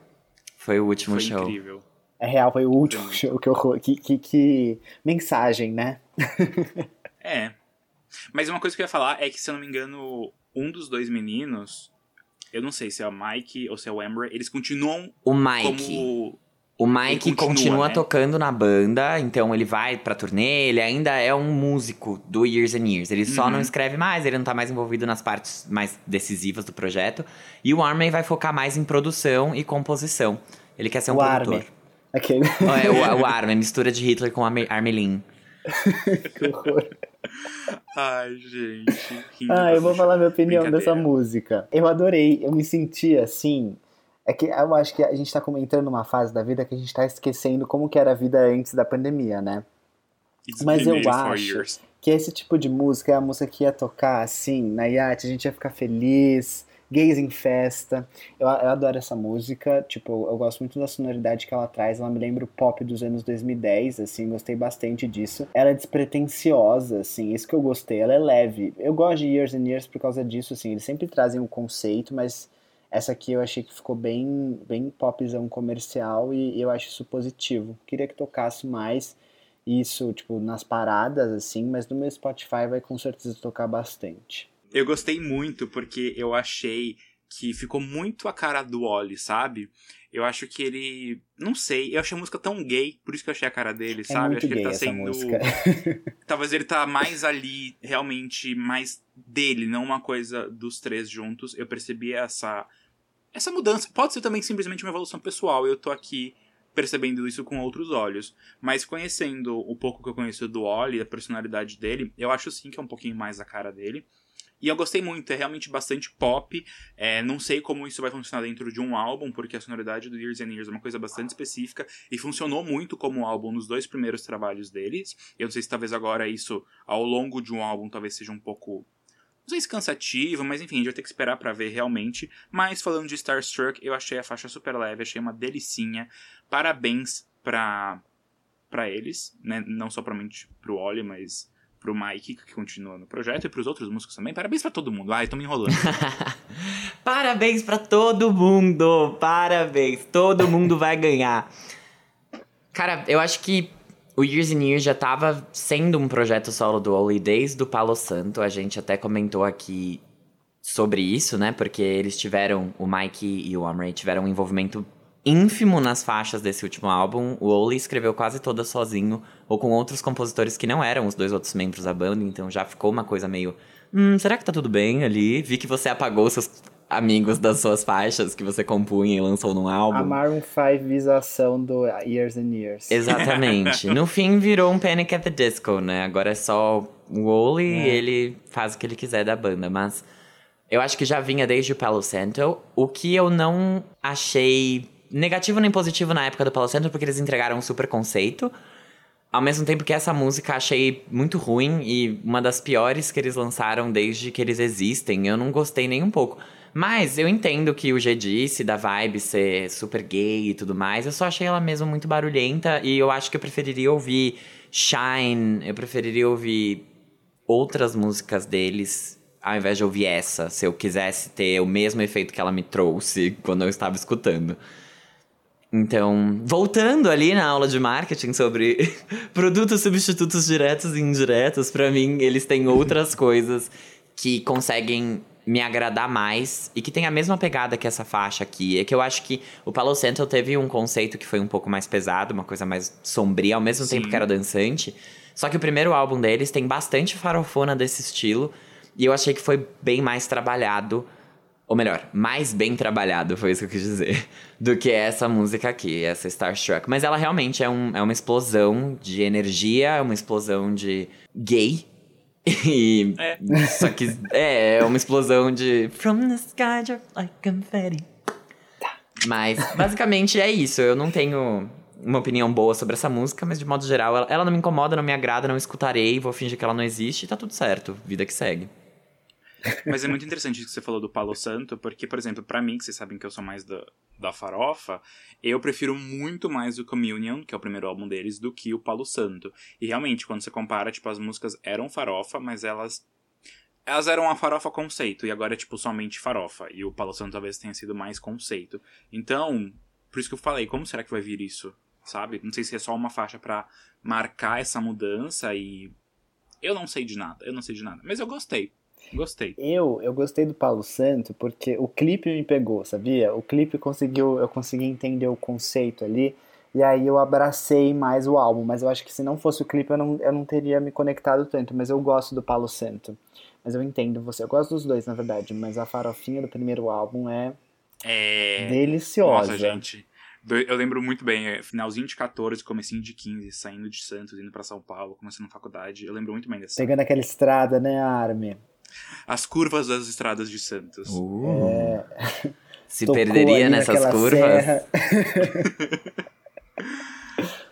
foi o último Foi show. incrível. É real, foi o último show que eu. Que, que, que mensagem, né? É. Mas uma coisa que eu ia falar é que, se eu não me engano, um dos dois meninos, eu não sei se é o Mike ou se é o Amber, eles continuam O Mike. como. O Mike continua, continua, né? tocando na banda, então ele vai pra turnê, ele ainda é um músico do Years and Years. Ele só Uhum. não escreve mais, ele não tá mais envolvido nas partes mais decisivas do projeto. E o Armin vai focar mais em produção e composição. Ele quer ser um O produtor. Armin. Aquele. É, o, o Armin, mistura de Hitler com Arme- Armelin. que horror. Ai, gente. Ah, eu vou falar minha opinião dessa música. Eu adorei, eu me senti assim. É que eu acho que a gente tá comentando uma fase da vida que a gente tá esquecendo como que era a vida antes da pandemia, né? It's Mas eu acho- years. Que esse tipo de música é a música que ia tocar assim, na iate, a gente ia ficar feliz, gays em festa. Eu, eu adoro essa música, tipo, eu gosto muito da sonoridade que ela traz, ela me lembra o pop dos anos 2010, assim, gostei bastante disso. Ela é despretensiosa, assim, isso que eu gostei, ela é leve. Eu gosto de Years and Years por causa disso, assim, eles sempre trazem um conceito, mas essa aqui eu achei que ficou bem, bem popzão comercial e eu acho isso positivo. Queria que tocasse mais isso, tipo, nas paradas, assim, mas no meu Spotify vai com certeza tocar bastante. Eu gostei muito porque eu achei que ficou muito a cara do Oli, sabe? Eu acho que ele. Não sei, eu achei a música tão gay, por isso que eu achei a cara dele, É sabe? acho que ele tá sendo. música. Talvez ele tá mais ali, realmente, mais dele, não uma coisa dos três juntos. Eu percebi essa. Essa mudança. Pode ser também simplesmente uma evolução pessoal. Eu tô aqui percebendo isso com outros olhos. Mas conhecendo o pouco que eu conheço do Oli, a personalidade dele, eu acho sim que é um pouquinho mais a cara dele. E eu gostei muito, é realmente bastante pop. É, não sei como isso vai funcionar dentro de um álbum, porque a sonoridade do Years and Years é uma coisa bastante específica e funcionou muito como álbum nos dois primeiros trabalhos deles. Eu não sei se talvez agora isso, ao longo de um álbum, talvez seja um pouco. Não sei se cansativo, mas enfim, a gente vai ter que esperar pra ver realmente. Mas falando de Starstruck, eu achei a faixa super leve, achei uma delicinha. Parabéns pra, pra eles, né? Não somente pro Oli, mas pro Mike, que continua no projeto, e pros outros músicos também. Parabéns pra todo mundo. Ai, tô me enrolando. Parabéns pra todo mundo! Parabéns! Todo mundo vai ganhar. Cara, eu acho que o Years and Years já tava sendo um projeto solo do Oli desde o Palo Santo. A gente até comentou aqui sobre isso, né? Porque eles tiveram, o Mike e o Amray tiveram um envolvimento ínfimo nas faixas desse último álbum. O Oli escreveu quase toda sozinho, ou com outros compositores que não eram os dois outros membros da banda, então já ficou uma coisa meio. Hum, será que tá tudo bem ali? Vi que você apagou seus amigos das suas faixas que você compunha e lançou num álbum. A Maroon 5 visação do Years and Years. Exatamente. No fim virou um Panic at the Disco, né? Agora é só o Oli e ele faz o que ele quiser da banda, mas eu acho que já vinha desde o Palo Santo. O que eu não achei negativo nem positivo na época do Palo Santo, porque eles entregaram um super conceito. Ao mesmo tempo que essa música achei muito ruim e uma das piores que eles lançaram desde que eles existem. Eu não gostei nem um pouco. Mas eu entendo que o G disse da vibe ser super gay e tudo mais. Eu só achei ela mesmo muito barulhenta e eu acho que eu preferiria ouvir Shine, eu preferiria ouvir outras músicas deles ao invés de ouvir essa, se eu quisesse ter o mesmo efeito que ela me trouxe quando eu estava escutando. Então, voltando ali na aula de marketing sobre produtos substitutos diretos e indiretos, pra mim eles têm outras coisas que conseguem me agradar mais e que tem a mesma pegada que essa faixa aqui. É que eu acho que o Palo Santo teve um conceito que foi um pouco mais pesado, uma coisa mais sombria, ao mesmo Sim. tempo que era dançante. Só que o primeiro álbum deles tem bastante farofona desse estilo e eu achei que foi bem mais trabalhado ou melhor, mais bem trabalhado, foi isso que eu quis dizer, do que essa música aqui, essa Starstruck. Mas ela realmente é, um, é uma explosão de energia, é uma explosão de gay. E. É. Só que é, é uma explosão de. From the sky, just like confetti. Mas, basicamente, é isso. Eu não tenho uma opinião boa sobre essa música, mas de modo geral, ela, ela não me incomoda, não me agrada, não escutarei, vou fingir que ela não existe e tá tudo certo. Vida que segue. Mas é muito interessante que você falou do Palo Santo, porque, por exemplo, pra mim, que vocês sabem que eu sou mais da, da farofa, eu prefiro muito mais o Communion, que é o primeiro álbum deles, do que o Palo Santo. E realmente, quando você compara, tipo, as músicas eram farofa, mas elas. Elas eram uma farofa conceito, e agora é, tipo, somente farofa. E o Palo Santo talvez tenha sido mais conceito. Então, por isso que eu falei, como será que vai vir isso? Sabe? Não sei se é só uma faixa pra marcar essa mudança e. Eu não sei de nada, eu não sei de nada. Mas eu gostei. Gostei. Eu, eu gostei do Paulo Santo porque o clipe me pegou, sabia? O clipe conseguiu, eu consegui entender o conceito ali, e aí eu abracei mais o álbum, mas eu acho que se não fosse o clipe eu não, eu não teria me conectado tanto, mas eu gosto do Paulo Santo. Mas eu entendo você, eu gosto dos dois, na verdade, mas a farofinha do primeiro álbum é É. deliciosa. Nossa, gente. Eu lembro muito bem, é, finalzinho de 14, comecinho de 15, saindo de Santos, indo pra São Paulo, começando na faculdade. Eu lembro muito bem dessa. Pegando aquela estrada, né, Armin? As curvas das estradas de Santos. Uh. Se Tocou perderia nessas curvas.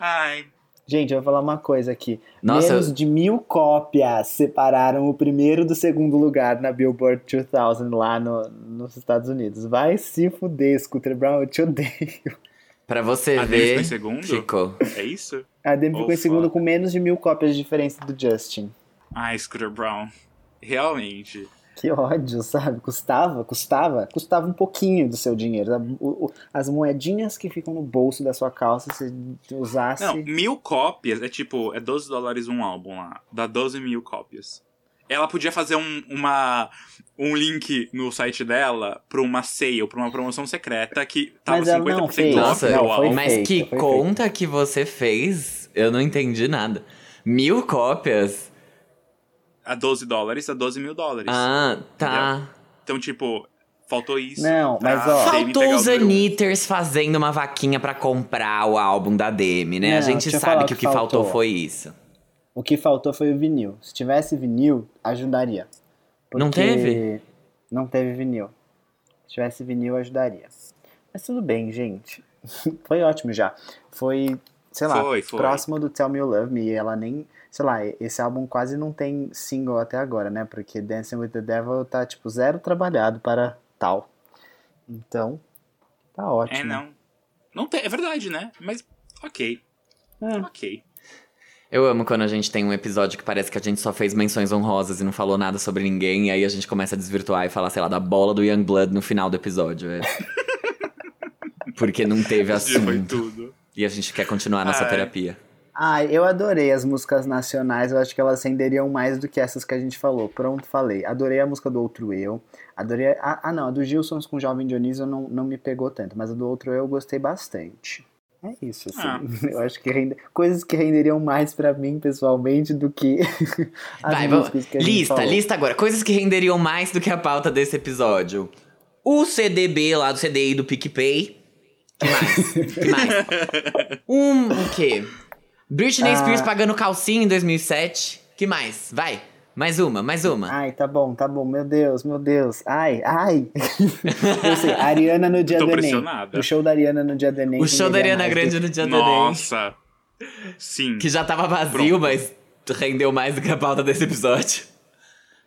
Ai, Gente, eu vou falar uma coisa aqui. Nossa, Menos de mil cópias separaram o primeiro do segundo lugar na Billboard 2000 lá no, nos Estados Unidos. Vai se fuder, Scooter Brown, eu te odeio. pra você a Demi ficou ver, em segundo? ficou. É isso? A Demi ficou em segundo com menos de mil cópias de diferença do Justin. Ai, Scooter Brown. Realmente. Que ódio, sabe? Custava, custava, custava um pouquinho do seu dinheiro. As moedinhas que ficam no bolso da sua calça, se usasse. Não, mil cópias é tipo, é 12 dólares um álbum lá. Dá 12 mil cópias. ela podia fazer um, uma, um link no site dela pra uma sale, pra uma promoção secreta que tava Mas ela não 50% fez. Nossa, no não, foi álbum. mas feita, que foi conta que você fez? Eu não entendi nada. Mil cópias? A 12 dólares, a 12 mil dólares. Ah, tá. Então, tipo, faltou isso. Não, mas, ó- Faltou os. Anitters fazendo uma vaquinha pra comprar o álbum da Demi, né? a Não, gente deixa eu sabe que o que faltou faltou. foi isso. O que faltou foi o vinil. Se tivesse vinil, ajudaria. Não teve? Não teve vinil. Se tivesse vinil, ajudaria. Mas tudo bem, gente. foi ótimo já. Foi, sei lá, Foi, foi. próximo do Tell Me You Love Me. E ela nem. Sei lá, esse álbum quase não tem single até agora, né? Porque Dancing with the Devil tá, tipo, zero trabalhado para tal. Então, tá ótimo. É, não. Não tem, é verdade, né? Mas, ok. É. Ok. Eu amo quando a gente tem um episódio que parece que a gente só fez menções honrosas e não falou nada sobre ninguém, e aí a gente começa a desvirtuar e falar, sei lá, da bola do Youngblood no final do episódio. é. Porque não teve dia foi assunto. tudo. E a gente quer continuar a nossa Ai. terapia. Ah, eu adorei as músicas nacionais, eu acho que elas renderiam mais do que essas que a gente falou. Pronto, falei. Adorei a música do Outro Eu. Adorei. A, ah, não, a do Gilsons com o Jovem Dionísio não, não me pegou tanto, mas a do Outro Eu eu gostei bastante. É isso, assim. Ah. Eu acho que rende... coisas que renderiam mais pra mim, pessoalmente, do que as Vai, músicas que a gente Lista, falou. lista agora. Coisas que renderiam mais do que a pauta desse episódio. O CDB lá do CDI do PicPay. Que mais? que mais? Um, o quê? Britney Ah. Spears pagando calcinha em 2007. Que mais? Vai. Mais uma, mais uma. Ai, tá bom, tá bom. Meu Deus, meu Deus. Ai, ai. eu sei, Ariana no dia Tô do Enem. O show da Ariana no dia do Enem. o show da Ariana Grande do- no dia do Enem. Nossa. Sim. Que já tava vazio, Pronto. mas rendeu mais do que a pauta desse episódio.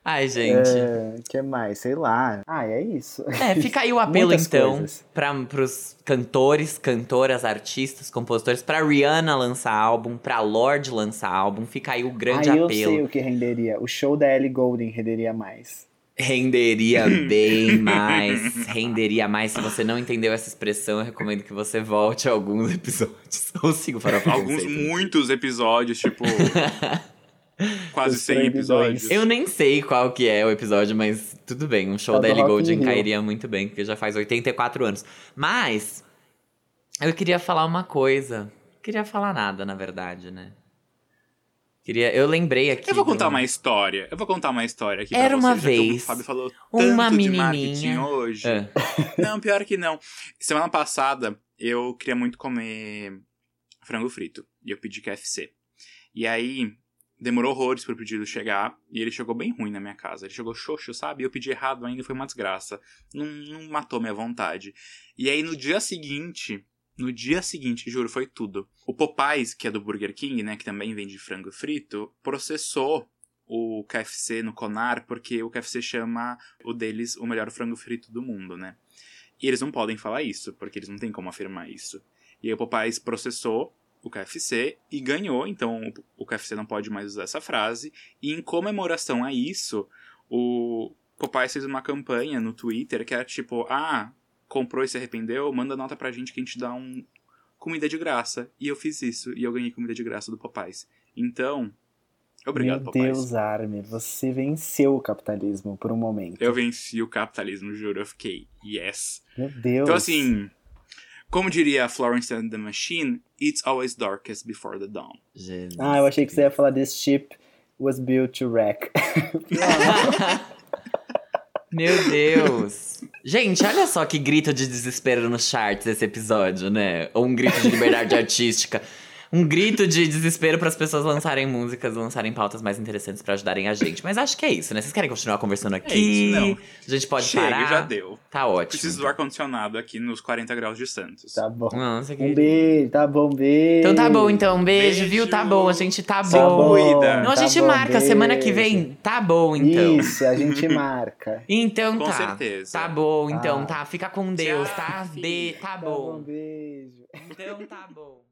Ai, gente. É, que mais? Sei lá. Ah, é isso. É, fica aí o apelo Muitas então para pros cantores, cantoras, artistas, compositores, pra Rihanna lançar álbum, pra Lorde lançar álbum, fica aí o grande ah, eu apelo. sei o que renderia. O show da Ellie Goulding renderia mais. Renderia bem mais, renderia mais. Se você não entendeu essa expressão, eu recomendo que você volte a alguns episódios. Ou siga o Farofa Alguns muitos episódios, tipo. quase Os 100 proibidões. episódios. Eu nem sei qual que é o episódio, mas tudo bem. Um show Tá da Ellie Goulding cairia muito bem, porque já faz 84 anos. Mas, eu queria falar uma coisa. Queria falar nada, na verdade, né? Queria, eu lembrei aqui. Eu vou de contar um- uma história. Eu vou contar uma história aqui Era pra uma vocês, já que vez O Fábio falou uma tanto de menininha- marketing hoje. É. Não, pior que não. Semana passada, eu queria muito comer frango frito. E eu pedi KFC. E aí, demorou horrores pro pedido chegar. E ele chegou bem ruim na minha casa. Ele chegou xoxo, sabe? Eu pedi errado ainda, foi uma desgraça. Não, não matou minha vontade. E aí, no dia seguinte... No dia seguinte, juro, foi tudo. O Popeyes, que é do Burger King, né? Que também vende frango frito, processou o KFC no Conar, porque o KFC chama o deles o melhor frango frito do mundo, né? E eles não podem falar isso, porque eles não têm como afirmar isso. E aí o Popeyes processou o KFC e ganhou, então o KFC não pode mais usar essa frase. E em comemoração a isso, o Popeyes fez uma campanha no Twitter que era tipo, ah, comprou e se arrependeu, manda nota pra gente que a gente dá um comida de graça. E eu fiz isso, e eu ganhei comida de graça do Popeyes. Então, obrigado, Meu Popeyes. Deus, Armin, você venceu o capitalismo por um momento. Eu venci o capitalismo, juro. Eu fiquei, yes. Meu Deus. Então, assim, como diria Florence and the Machine, it's always darkest before the dawn. Jesus Ah, eu achei que você ia falar this ship was built to wreck. Meu Deus. Gente, olha só que grito de desespero nos charts esse episódio, né? Ou um grito de liberdade artística. Um grito de desespero para as pessoas lançarem músicas, lançarem pautas mais interessantes pra ajudarem a gente. Mas acho que é isso, né? Vocês querem continuar conversando aqui? É isso, não. A gente pode Chega, parar. já deu. Tá ótimo. Preciso do ar-condicionado aqui nos 40 graus de Santos. Tá bom. Nossa, Um que... beijo, tá bom, beijo. Então tá bom, então. Um beijo, Beijo. viu? Tá bom, a gente tá Se bom. cuida. Não, a tá gente bom, marca semana que beijo. vem. Tá bom, então. Isso, a gente marca. Então Com tá. certeza. Tá bom, então Ah. tá. Fica com Deus, tá? Tchau, Be tá Tá bom, bom. beijo. Então tá bom.